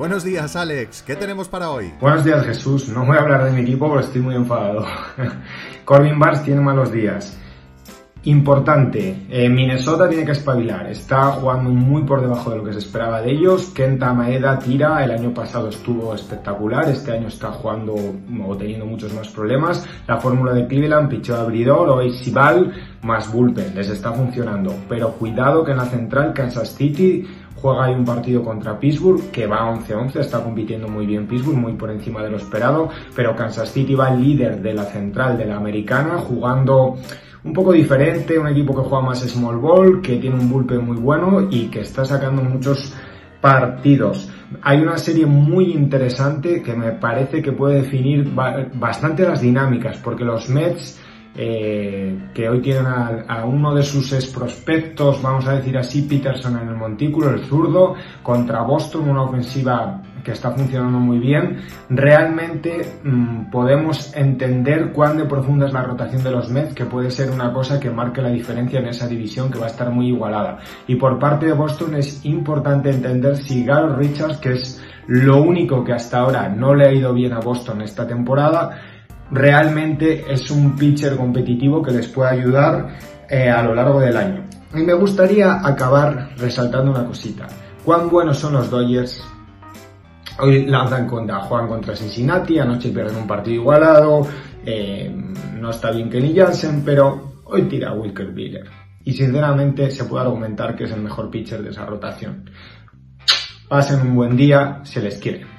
Buenos días, Alex. ¿Qué tenemos para hoy? Buenos días, Jesús. No voy a hablar de mi equipo porque estoy muy enfadado. Corbin Barnes tiene malos días. Importante, eh, Minnesota tiene que espabilar, está jugando muy por debajo de lo que se esperaba de ellos. Kenta Maeda tira, el año pasado estuvo espectacular, este año está jugando o teniendo muchos más problemas. La fórmula de Cleveland, pichó abridor, hoy Sibal, más bullpen, les está funcionando. Pero cuidado que en la central Kansas City juega ahí un partido contra Pittsburgh que va 11-11, está compitiendo muy bien Pittsburgh, muy por encima de lo esperado, pero Kansas City va líder de la central de la americana jugando un poco diferente, un equipo que juega más small ball, que tiene un bullpen muy bueno y que está sacando muchos partidos. Hay una serie muy interesante que me parece que puede definir bastante las dinámicas, porque los Mets eh, que hoy tienen a, uno de sus ex prospectos, vamos a decir así, Peterson en el montículo, el zurdo, contra Boston, una ofensiva que está funcionando muy bien. Realmente mm, podemos entender cuán de profunda es la rotación de los Mets, que puede ser una cosa que marque la diferencia en esa división que va a estar muy igualada. Y por parte de Boston es importante entender si Gary Richards, que es lo único que hasta ahora no le ha ido bien a Boston esta temporada, realmente es un pitcher competitivo que les puede ayudar eh, a lo largo del año. Y me gustaría acabar resaltando una cosita. Cuán buenos son los Dodgers. Hoy lanzan contra, juegan contra Cincinnati, anoche pierden un partido igualado, eh, no está bien Kenny Jansen, pero hoy tira Wilker Biller. Y sinceramente se puede argumentar que es el mejor pitcher de esa rotación. Pasen un buen día, se les quiere.